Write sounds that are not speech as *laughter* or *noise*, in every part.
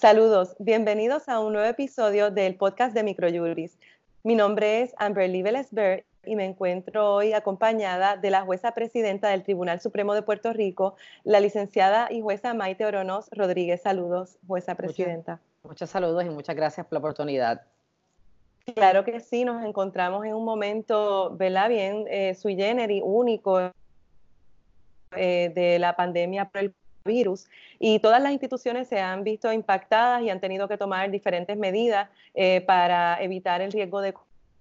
Saludos, bienvenidos a un nuevo episodio del podcast de Microjuris. Mi nombre es Amberly Velesberg y me encuentro hoy acompañada de la jueza presidenta del Tribunal Supremo de Puerto Rico, la licenciada y jueza Maite Oronos Rodríguez. Saludos, jueza presidenta. Muchos, saludos y muchas gracias por la oportunidad. Claro que sí, nos encontramos en un momento, ¿verdad? Bien eh, sui generis, único eh, de la pandemia por el virus y todas las instituciones se han visto impactadas y han tenido que tomar diferentes medidas eh, para evitar el riesgo de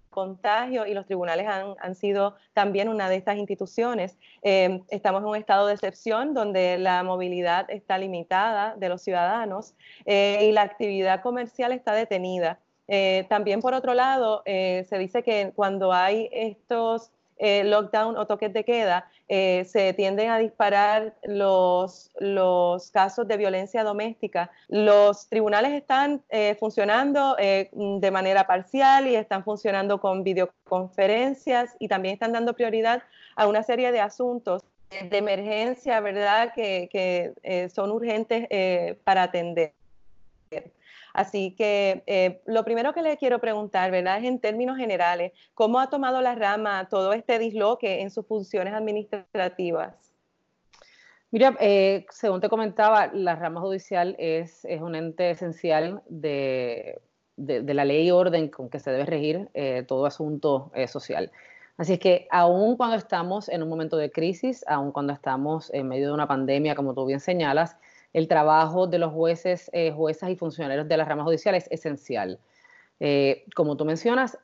contagio y los tribunales han, sido también una de estas instituciones. Eh, estamos en un estado de excepción donde la movilidad está limitada de los ciudadanos eh, y la actividad comercial está detenida. también por otro lado, se dice que cuando hay estos eh, lockdown o toques de queda, eh, se tienden a disparar los, los casos de violencia doméstica. Los tribunales están eh, funcionando de manera parcial y están funcionando con videoconferencias y también están dando prioridad a una serie de asuntos de emergencia, ¿verdad?, que, que son urgentes para atender. Así que eh, lo primero que le quiero preguntar, ¿verdad? Es en términos generales, ¿cómo ha tomado la rama todo este disloque en sus funciones administrativas? Mira, eh, según te comentaba, la rama judicial es, un ente esencial de, la ley y orden con que se debe regir eh, todo asunto social. Así es que aun cuando estamos en un momento de crisis, aun cuando estamos en medio de una pandemia, como tú bien señalas, el trabajo de los jueces, eh, juezas y funcionarios de la rama judicial es esencial. Eh, como tú mencionas,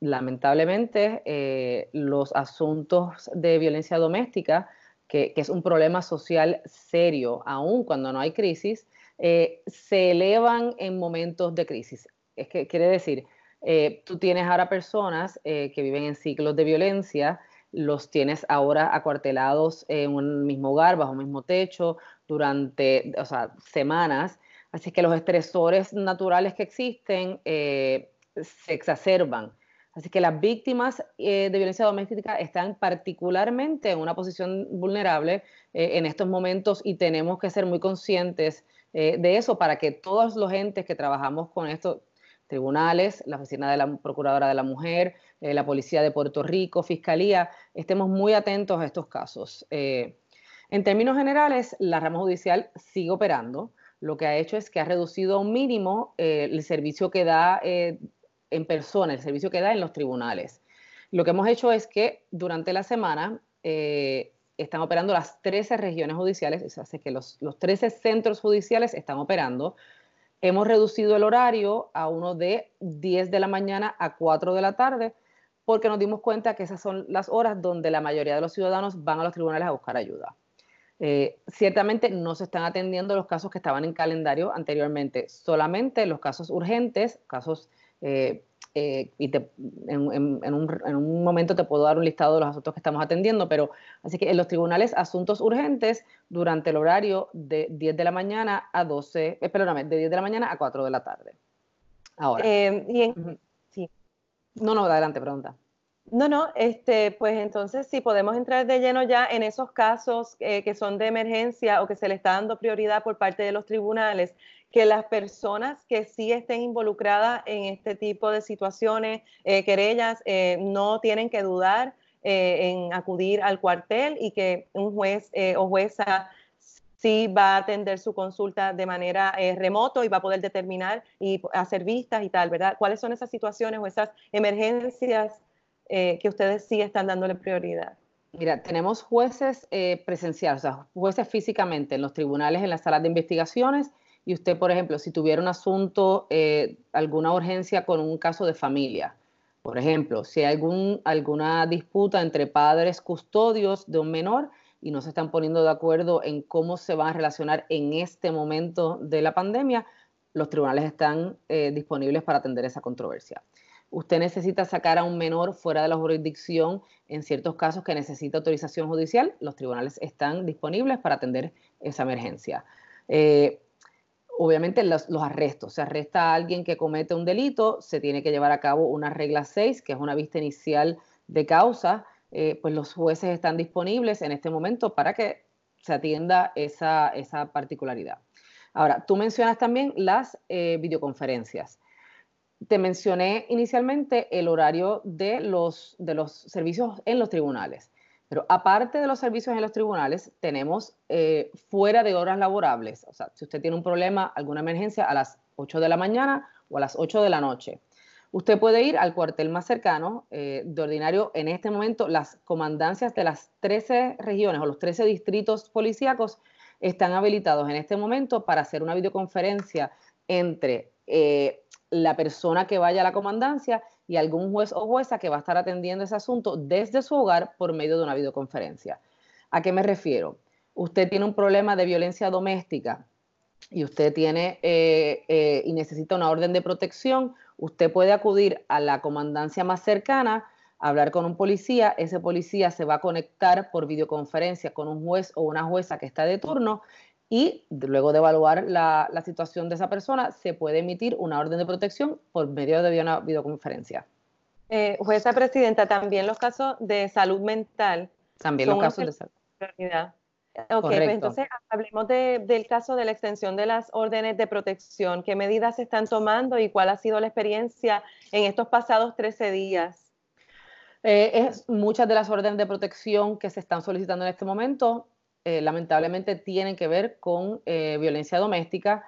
lamentablemente eh, los asuntos de violencia doméstica, que, es un problema social serio, aun cuando no hay crisis, se elevan en momentos de crisis. Es que quiere decir, tú tienes ahora personas que viven en ciclos de violencia, los tienes ahora acuartelados en un mismo hogar, bajo un mismo techo, durante semanas. Así que los estresores naturales que existen eh, se exacerban. Así que las víctimas eh, de violencia doméstica están particularmente en una posición vulnerable eh, en estos momentos y tenemos que ser muy conscientes de eso para que todos los entes que trabajamos con esto, tribunales, la Oficina de la Procuradora de la Mujer, la Policía de Puerto Rico, Fiscalía, estemos muy atentos a estos casos. En términos generales, la rama judicial sigue operando. Lo que ha hecho es que ha reducido a un mínimo eh, el servicio que da eh, en persona, el servicio que da en los tribunales. Lo que hemos hecho es que durante la semana eh, están operando las 13 regiones judiciales, es decir, que los, los 13 centros judiciales están operando. Hemos reducido el horario a uno de 10 de la mañana a 4 de la tarde, porque nos dimos cuenta que esas son las horas donde la mayoría de los ciudadanos van a los tribunales a buscar ayuda. Eh, ciertamente no se están atendiendo los casos que estaban en calendario anteriormente, solamente los casos urgentes, casos, eh, eh, y en, un, momento te puedo dar un listado de los asuntos que estamos atendiendo, pero así que en los tribunales, asuntos urgentes durante el horario de 10 de la mañana a 12, perdóname, de 10 de la mañana a 4 de la tarde. Ahora. sí. No, no, adelante, pregunta. No, no, este, pues entonces si podemos entrar de lleno ya en esos casos eh, que son de emergencia o que se le está dando prioridad por parte de los tribunales, que las personas que sí estén involucradas en este tipo de situaciones, eh, querellas, eh, no tienen que dudar en acudir al cuartel y que un juez o jueza sí va a atender su consulta de manera remoto y va a poder determinar y hacer vistas y tal, ¿verdad? ¿Cuáles son esas situaciones o esas emergencias eh, que ustedes sí están dándole prioridad? Mira, tenemos jueces eh, presenciales, o sea, jueces físicamente en los tribunales, en las salas de investigaciones, y usted, por ejemplo, si tuviera un asunto, eh, alguna urgencia con un caso de familia, por ejemplo, si hay algún, alguna disputa entre padres custodios de un menor y no se están poniendo de acuerdo en cómo se van a relacionar en este momento de la pandemia, los tribunales están disponibles para atender esa controversia usted necesita sacar a un menor fuera de la jurisdicción en ciertos casos que necesita autorización judicial, los tribunales están disponibles para atender esa emergencia. Eh, obviamente los, arrestos, se arresta a alguien que comete un delito, se tiene que llevar a cabo una regla 6, que es una vista inicial de causa, eh, pues los jueces están disponibles en este momento para que se atienda esa, esa particularidad. Ahora, tú mencionas también las eh, videoconferencias. Te mencioné inicialmente el horario de los, de los servicios en los tribunales, pero aparte de los servicios en los tribunales, tenemos eh, fuera de horas laborables, o sea, si usted tiene un problema, alguna emergencia, a las 8 de la mañana o a las 8 de la noche. Usted puede ir al cuartel más cercano. Eh, de ordinario, en este momento, las comandancias de las 13 regiones o los 13 distritos policíacos están habilitados en este momento para hacer una videoconferencia entre eh, la persona que vaya a la comandancia y algún juez o jueza que va a estar atendiendo ese asunto desde su hogar por medio de una videoconferencia. ¿A qué me refiero? Usted tiene un problema de violencia doméstica y usted tiene eh, y necesita una orden de protección, usted puede acudir a la comandancia más cercana, hablar con un policía, ese policía se va a conectar por videoconferencia con un juez o una jueza que está de turno y luego de evaluar la, situación de esa persona, se puede emitir una orden de protección por medio de una videoconferencia. Eh, jueza presidenta, también los casos de salud mental. También los casos de salud. Ok, pues entonces hablemos del caso de la extensión de las órdenes de protección. ¿Qué medidas se están tomando y cuál ha sido la experiencia en estos pasados 13 días? Eh, es, muchas de las órdenes de protección que se están solicitando en este momento, eh, lamentablemente, tienen que ver con eh, violencia doméstica.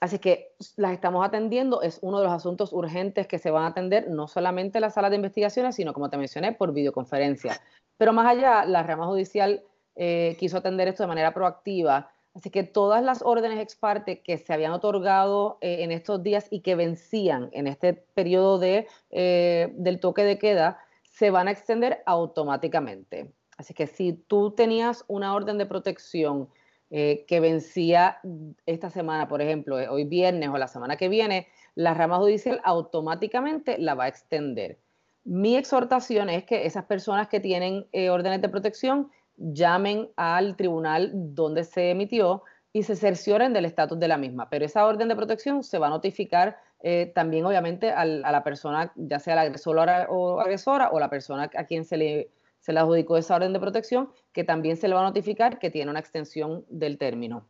así que las estamos atendiendo. Es uno de los asuntos urgentes que se van a atender, no solamente en las salas de investigaciones, sino, como te mencioné, por videoconferencia. Pero más allá, la rama judicial eh, quiso atender esto de manera proactiva. Así que todas las órdenes ex parte que se habían otorgado eh, en estos días y que vencían en este periodo de, eh, del toque de queda se van a extender automáticamente. Así que si tú tenías una orden de protección que vencía esta semana, por ejemplo, hoy viernes o la semana que viene, la rama judicial automáticamente la va a extender. Mi exhortación es que esas personas que tienen órdenes de protección llamen al tribunal donde se emitió y se cercioren del estatus de la misma. Pero esa orden de protección se va a notificar eh, también, obviamente, a la persona, ya sea la agresora o agresora o la persona a quien se le, se le adjudicó esa orden de protección, que también se le va a notificar que tiene una extensión del término.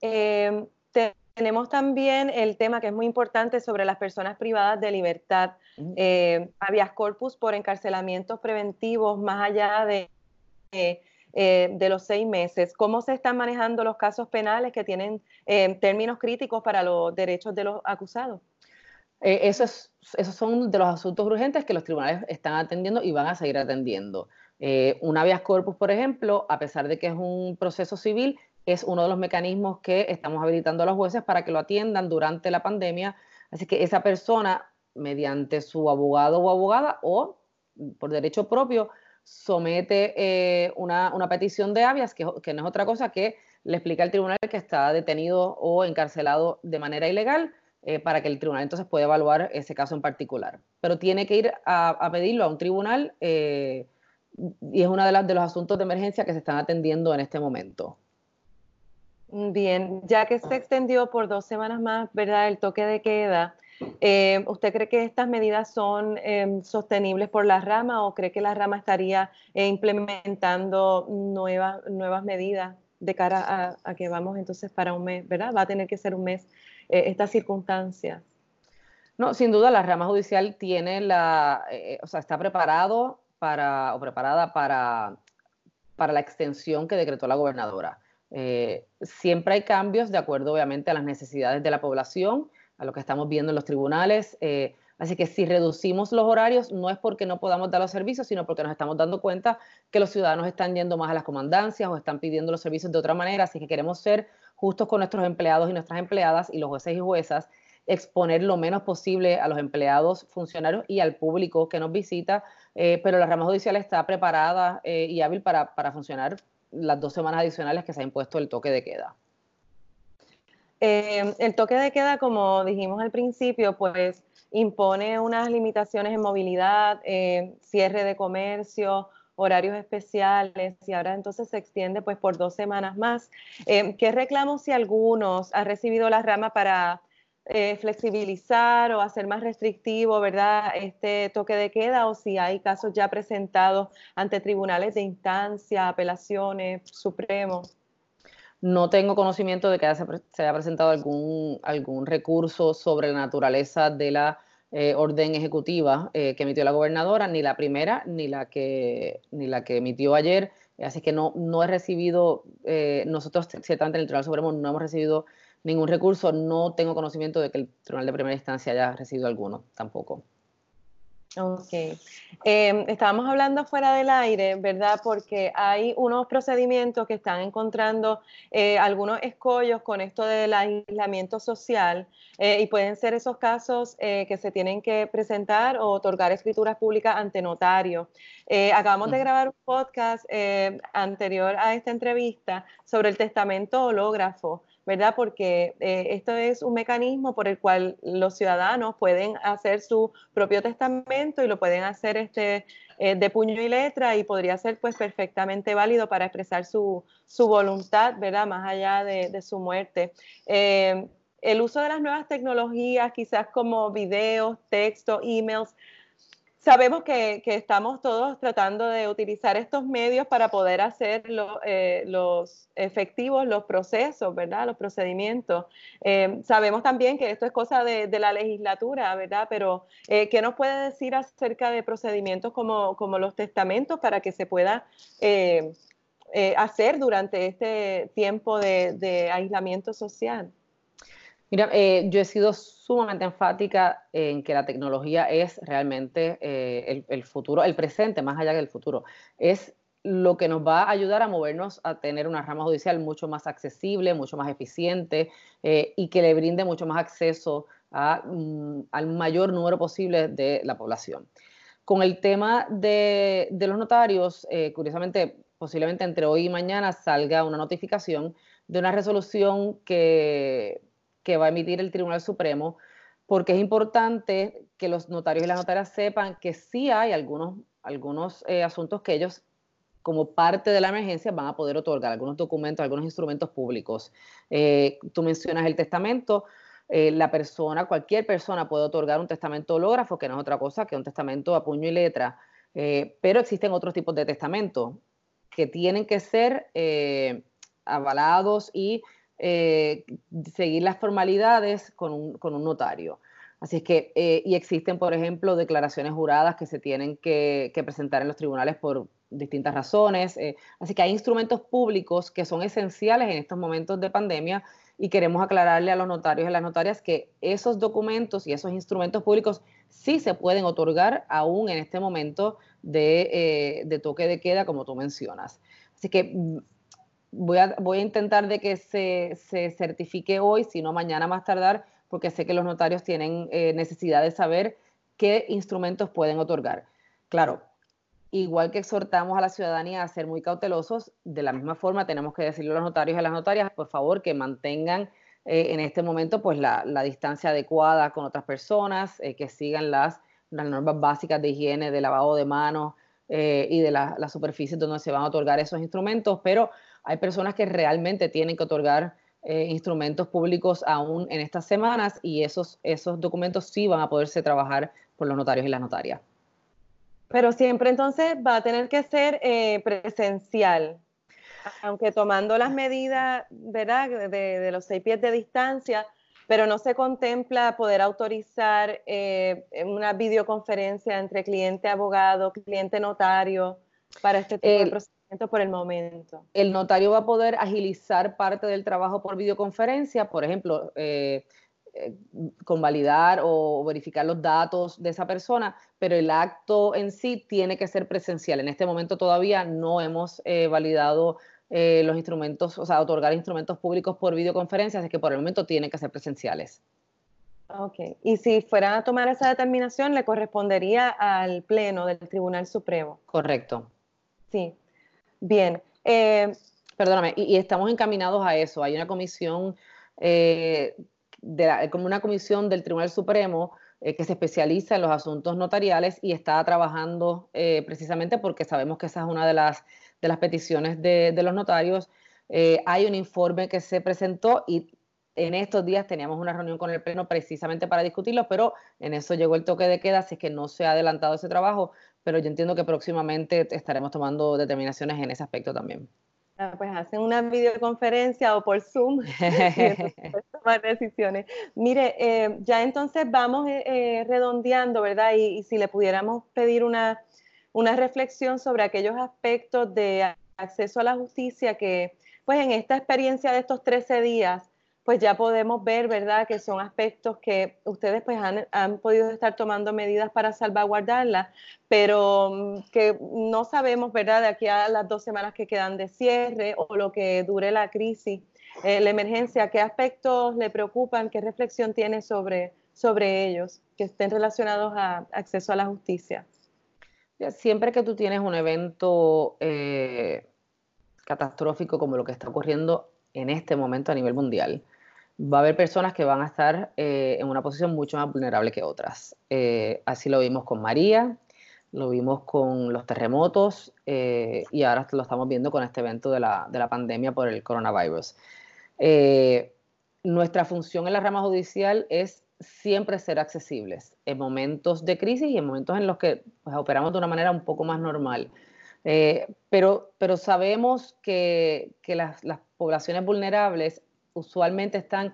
Eh, tenemos también el tema que es muy importante sobre las personas privadas de libertad, eh, habeas corpus por encarcelamientos preventivos más allá de, eh, de los seis meses. ¿Cómo se están manejando los casos penales que tienen eh, términos críticos para los derechos de los acusados? Eso es, esos son de los asuntos urgentes que los tribunales están atendiendo y van a seguir atendiendo. un habeas corpus, por ejemplo, a pesar de que es un proceso civil, es uno de los mecanismos que estamos habilitando a los jueces para que lo atiendan durante la pandemia. Así que esa persona, mediante su abogado o abogada o por derecho propio, somete eh, una, petición de habeas, que, no es otra cosa que le explica al tribunal que está detenido o encarcelado de manera ilegal eh, para que el tribunal entonces pueda evaluar ese caso en particular. Pero tiene que ir a, pedirlo a un tribunal eh, y es uno de, de los asuntos de emergencia que se están atendiendo en este momento. Bien, ya que se extendió por dos semanas más, ¿verdad? El toque de queda, eh, ¿usted cree que estas medidas son em, sostenibles por la rama o cree que la rama estaría implementando nuevas medidas de cara a, que vamos entonces para un mes, ¿verdad? Va a tener que ser un mes eh, estas circunstancias. No, sin duda la rama judicial tiene la, o sea, está preparado para, o preparada para, para la extensión que decretó la gobernadora. Eh, siempre hay cambios de acuerdo, obviamente, a las necesidades de la población, a lo que estamos viendo en los tribunales. Eh, así que si reducimos los horarios, no es porque no podamos dar los servicios, sino porque nos estamos dando cuenta que los ciudadanos están yendo más a las comandancias o están pidiendo los servicios de otra manera. Así que queremos ser justos con nuestros empleados y nuestras empleadas y los jueces y juezas exponer lo menos posible a los empleados, funcionarios y al público que nos visita, eh, pero la rama judicial está preparada y hábil para, para funcionar las dos semanas adicionales que se ha impuesto el toque de queda. Eh, el toque de queda, como dijimos al principio, pues impone unas limitaciones en movilidad, eh, cierre de comercio, horarios especiales y ahora entonces se extiende pues por dos semanas más. Eh, ¿Qué reclamos si algunos ha recibido la rama para eh, flexibilizar o hacer más restrictivo, ¿verdad? Este toque de queda o si hay casos ya presentados ante tribunales de instancia, apelaciones, supremos. No tengo conocimiento de que se haya presentado algún, algún recurso sobre la naturaleza de la eh, orden ejecutiva eh, que emitió la gobernadora, ni la primera ni la que, ni la que emitió ayer. Así que no, no he recibido, eh, nosotros ciertamente en el Tribunal Supremo no hemos recibido ningún recurso, no tengo conocimiento de que el Tribunal de Primera Instancia haya recibido alguno tampoco. Ok. Em, estábamos hablando fuera del aire, ¿verdad? Porque hay unos procedimientos que están encontrando eh, algunos escollos con esto del aislamiento social eh, y pueden ser esos casos eh, que se tienen que presentar o otorgar escrituras públicas ante notario. acabamos de grabar un podcast anterior a esta entrevista sobre el testamento hológrafo. ¿Verdad? Porque eh, esto es un mecanismo por el cual los ciudadanos pueden hacer su propio testamento y lo pueden hacer este, eh, de puño y letra y podría ser pues perfectamente válido para expresar su, voluntad, ¿verdad? Más allá de, su muerte. Eh, el uso de las nuevas tecnologías, quizás como videos, textos, emails, Sabemos que, estamos todos tratando de utilizar estos medios para poder hacer eh, los efectivos, los procesos, ¿verdad? Los procedimientos. Eh, sabemos también que esto es cosa de, la legislatura, ¿verdad? Pero, eh, ¿qué nos puede decir acerca de procedimientos como, los testamentos para que se pueda hacer durante este tiempo de aislamiento social? Mira, eh, yo he sido sumamente enfática en que la tecnología es realmente eh, el, futuro, el presente, más allá del futuro. Es lo que nos va a ayudar a movernos a tener una rama judicial mucho más accesible, mucho más eficiente eh, y que le brinde mucho más acceso mm, al mayor número posible de la población. Con el tema de, de los notarios, curiosamente, posiblemente entre hoy y mañana salga una notificación de una resolución que que va a emitir el Tribunal Supremo, porque es importante que los notarios y las notarias sepan que sí hay algunos, algunos eh, asuntos que ellos, como parte de la emergencia, van a poder otorgar, algunos documentos, algunos instrumentos públicos. Eh, tú mencionas el testamento. Eh, la persona, cualquier persona puede otorgar un testamento hológrafo, que no es otra cosa que un testamento a puño y letra, pero existen otros tipos de testamento que tienen que ser avalados y eh, seguir las formalidades con un, notario. Así es que, eh, y existen, por ejemplo, declaraciones juradas que se tienen que, presentar en los tribunales por distintas razones. Eh, así que hay instrumentos públicos que son esenciales en estos momentos de pandemia y queremos aclararle a los notarios y a las notarias que esos documentos y esos instrumentos públicos sí se pueden otorgar aún en este momento de, de toque de queda, como tú mencionas. Así que voy a, voy a intentar de que se, se, certifique hoy, si no mañana más tardar, porque sé que los notarios tienen eh, necesidad de saber qué instrumentos pueden otorgar. Claro, igual que exhortamos a la ciudadanía a ser muy cautelosos, de la misma forma tenemos que decirle a los notarios y a las notarias, por favor, que mantengan eh, en este momento pues la, la, distancia adecuada con otras personas, eh, que sigan las, las, normas básicas de higiene, de lavado de manos y de las la superficies donde se van a otorgar esos instrumentos, pero hay personas que realmente tienen que otorgar eh, instrumentos públicos aún en estas semanas y esos, esos documentos sí van a poderse trabajar por los notarios y las notarias. Pero siempre entonces va a tener que ser eh, presencial, aunque tomando las medidas, ¿verdad?, de, los seis pies de distancia, pero no se contempla poder autorizar eh, una videoconferencia entre cliente abogado, cliente notario para este tipo de procedimientos por el momento. El notario va a poder agilizar parte del trabajo por videoconferencia, por ejemplo, eh, eh, convalidar o verificar los datos de esa persona, pero el acto en sí tiene que ser presencial. En este momento todavía no hemos eh, validado los instrumentos, o sea, otorgar instrumentos públicos por videoconferencia, así que por el momento tienen que ser presenciales. Ok, y si fueran a tomar esa determinación, le correspondería al Pleno del Tribunal Supremo. Correcto. Sí, Bien. Eh, Perdóname, y, estamos encaminados a eso. Hay una comisión, eh, como una comisión del Tribunal Supremo eh, que se especializa en los asuntos notariales y está trabajando precisamente porque sabemos que esa es una de las, de las peticiones de, de los notarios. hay un informe que se presentó y en estos días teníamos una reunión con el Pleno precisamente para discutirlo, pero en eso llegó el toque de queda, así que no se ha adelantado ese trabajo, pero yo entiendo que próximamente estaremos tomando determinaciones en ese aspecto también. pues hacen una videoconferencia o por Zoom *laughs* y *laughs* tomar decisiones. Mire, eh, ya entonces vamos eh, eh, redondeando, ¿verdad? Y, si le pudiéramos pedir una, una reflexión sobre aquellos aspectos de acceso a la justicia que, pues en esta experiencia de estos 13 días, pues ya podemos ver, ¿verdad?, que son aspectos que ustedes pues han, podido estar tomando medidas para salvaguardarla, pero mm, que no sabemos, ¿verdad?, de aquí a las dos semanas que quedan de cierre o lo que dure la crisis, eh, la emergencia, ¿qué aspectos le preocupan? ¿Qué reflexión tiene sobre, sobre ellos que estén relacionados a acceso a la justicia? Siempre que tú tienes un evento eh, catastrófico como lo que está ocurriendo en este momento a nivel mundial, va a haber personas que van a estar eh, en una posición mucho más vulnerable que otras. Eh, así lo vimos con María, lo vimos con los terremotos eh, y ahora lo estamos viendo con este evento de la, de la pandemia por el coronavirus. nuestra función en la rama judicial es siempre ser accesibles en momentos de crisis y en momentos en los que pues, operamos de una manera un poco más normal. pero, pero sabemos que, que las, las poblaciones vulnerables usualmente están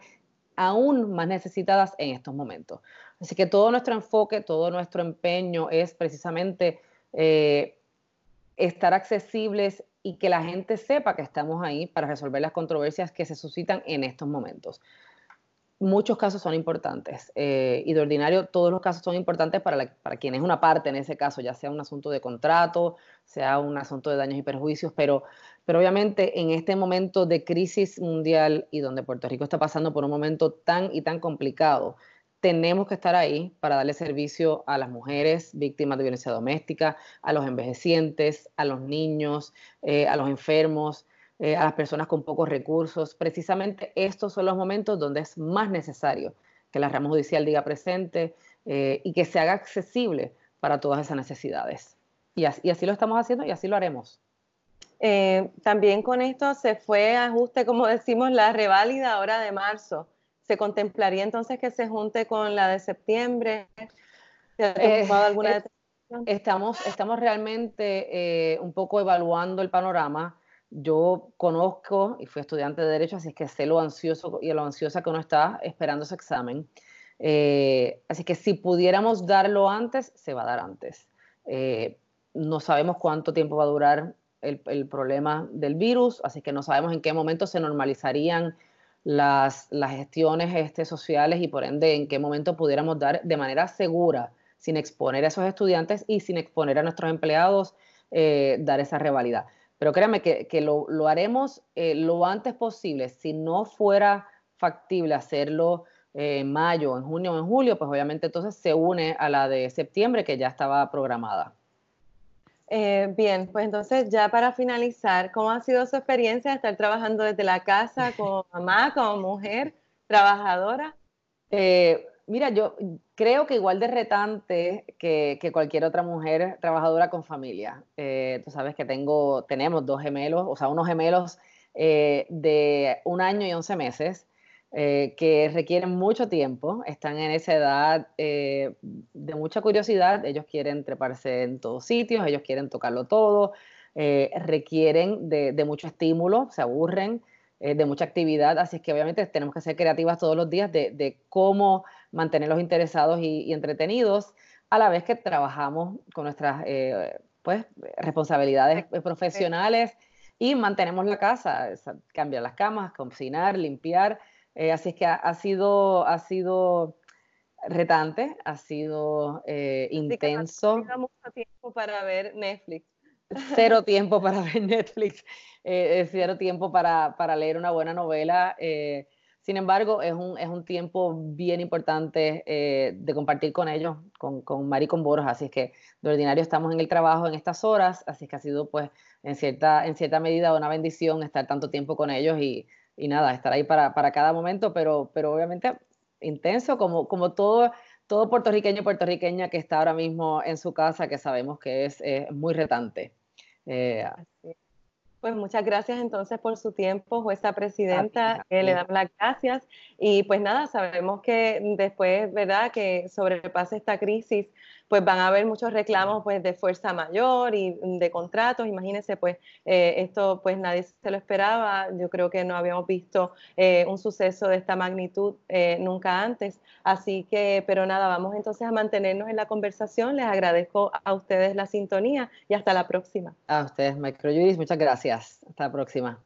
aún más necesitadas en estos momentos. Así que todo nuestro enfoque, todo nuestro empeño es precisamente eh, estar accesibles y que la gente sepa que estamos ahí para resolver las controversias que se suscitan en estos momentos. Muchos casos son importantes eh, y de ordinario todos los casos son importantes para, para quien es una parte en ese caso, ya sea un asunto de contrato, sea un asunto de daños y perjuicios, pero pero obviamente en este momento de crisis mundial y donde Puerto Rico está pasando por un momento tan y tan complicado, tenemos que estar ahí para darle servicio a las mujeres víctimas de violencia doméstica, a los envejecientes, a los niños, eh, a los enfermos, eh, a las personas con pocos recursos. Precisamente estos son los momentos donde es más necesario que la rama judicial diga presente eh, y que se haga accesible para todas esas necesidades. y así lo estamos haciendo y así lo haremos. Eh, también con esto se fue ajuste, como decimos, la reválida ahora de marzo. ¿Se contemplaría entonces que se junte con la de septiembre? Eh, alguna estamos, estamos realmente eh, un poco evaluando el panorama. Yo conozco y fui estudiante de Derecho, así que sé lo ansioso y lo ansiosa que uno está esperando ese examen. así que si pudiéramos darlo antes, se va a dar antes. no sabemos cuánto tiempo va a durar el, problema del virus, así que no sabemos en qué momento se normalizarían las, las gestiones este, sociales y por ende en qué momento pudiéramos dar de manera segura, sin exponer a esos estudiantes y sin exponer a nuestros empleados, eh, dar esa revalida. Pero créanme que, lo, haremos eh, lo antes posible. Si no fuera factible hacerlo eh, en mayo, en junio o en julio, pues obviamente entonces se une a la de septiembre que ya estaba programada. Eh, bien, pues entonces ya para finalizar, ¿cómo ha sido su experiencia de estar trabajando desde la casa como mamá, como mujer, trabajadora? Eh, mira, yo creo que igual de retante que, cualquier otra mujer trabajadora con familia. Eh, tú sabes que tengo, tenemos dos gemelos, o sea, unos gemelos de un año y once meses. Eh, que requieren mucho tiempo, están en esa edad eh, de mucha curiosidad, ellos quieren treparse en todos sitios, ellos quieren tocarlo todo, eh, requieren de, mucho estímulo, se aburren de mucha actividad, así que obviamente tenemos que ser creativas todos los días de, cómo mantenerlos interesados y, entretenidos, a la vez que trabajamos con nuestras pues, responsabilidades profesionales y mantenemos la casa, cambiar las camas, cocinar, limpiar, eh, así es que ha, sido, ha sido retante, ha sido eh, intenso. no mucho tiempo para ver Netflix. Cero tiempo para ver Netflix, eh, cero tiempo para, leer una buena novela. sin embargo, es un, es un tiempo bien importante de compartir con ellos, con, con Mari y con Boros. Así es que de ordinario estamos en el trabajo en estas horas, así es que ha sido pues en cierta, en cierta medida una bendición estar tanto tiempo con ellos y y nada, estar ahí para, cada momento, pero, pero obviamente intenso, como, como todo, todo puertorriqueño puertorriqueña que está ahora mismo en su casa, que sabemos que es muy retante. Eh, pues muchas gracias entonces por su tiempo, jueza presidenta, le damos las gracias. Y pues nada, sabemos que después, ¿verdad?, que sobrepase esta crisis, pues van a haber muchos reclamos pues de fuerza mayor y de contratos. Imagínense, pues eh, esto pues nadie se lo esperaba. Yo creo que no habíamos visto eh, un suceso de esta magnitud eh, nunca antes. Así que, pero nada, vamos entonces a mantenernos en la conversación. Les agradezco a ustedes la sintonía y hasta la próxima. A ustedes, Microjuris, muchas gracias. Hasta la próxima.